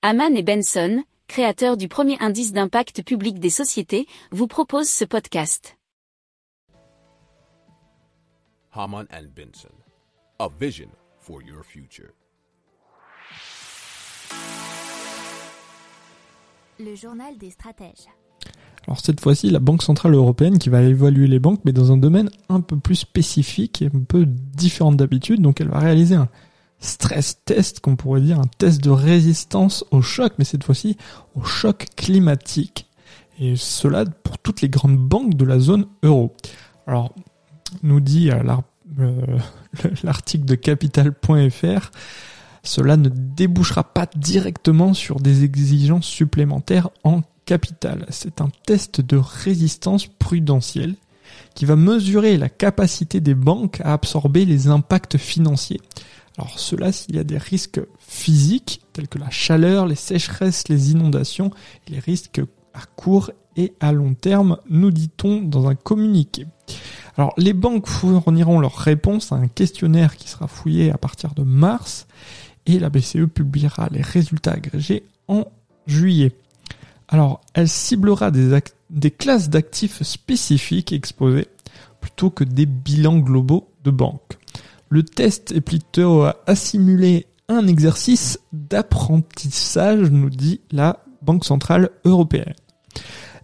Haman et Benson, créateurs du premier indice d'impact public des sociétés, vous proposent ce podcast. Haman and Benson, a vision for your future. Le journal des stratèges. Alors cette fois-ci, la Banque Centrale Européenne qui va évaluer les banques, mais dans un domaine un peu plus spécifique et un peu différent d'habitude. Donc elle va réaliser un stress test, qu'on pourrait dire, un test de résistance au choc, mais cette fois-ci au choc climatique. Et cela pour toutes les grandes banques de la zone euro. Alors, nous dit euh, euh, l'article de capital.fr, cela ne débouchera pas directement sur des exigences supplémentaires en capital. C'est un test de résistance prudentielle qui va mesurer la capacité des banques à absorber les impacts financiers. Alors cela s'il y a des risques physiques tels que la chaleur, les sécheresses, les inondations les risques à court et à long terme, nous dit-on dans un communiqué. Alors les banques fourniront leur réponse à un questionnaire qui sera fouillé à partir de mars et la BCE publiera les résultats agrégés en juillet. Alors, elle ciblera des, classes d'actifs spécifiques exposées plutôt que des bilans globaux de banque. Le test est plutôt à simuler un exercice d'apprentissage, nous dit la Banque Centrale Européenne.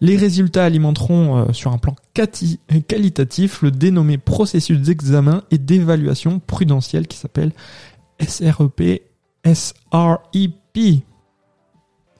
Les résultats alimenteront euh, sur un plan qualitatif le dénommé processus d'examen et d'évaluation prudentielle qui s'appelle SREP, SREP.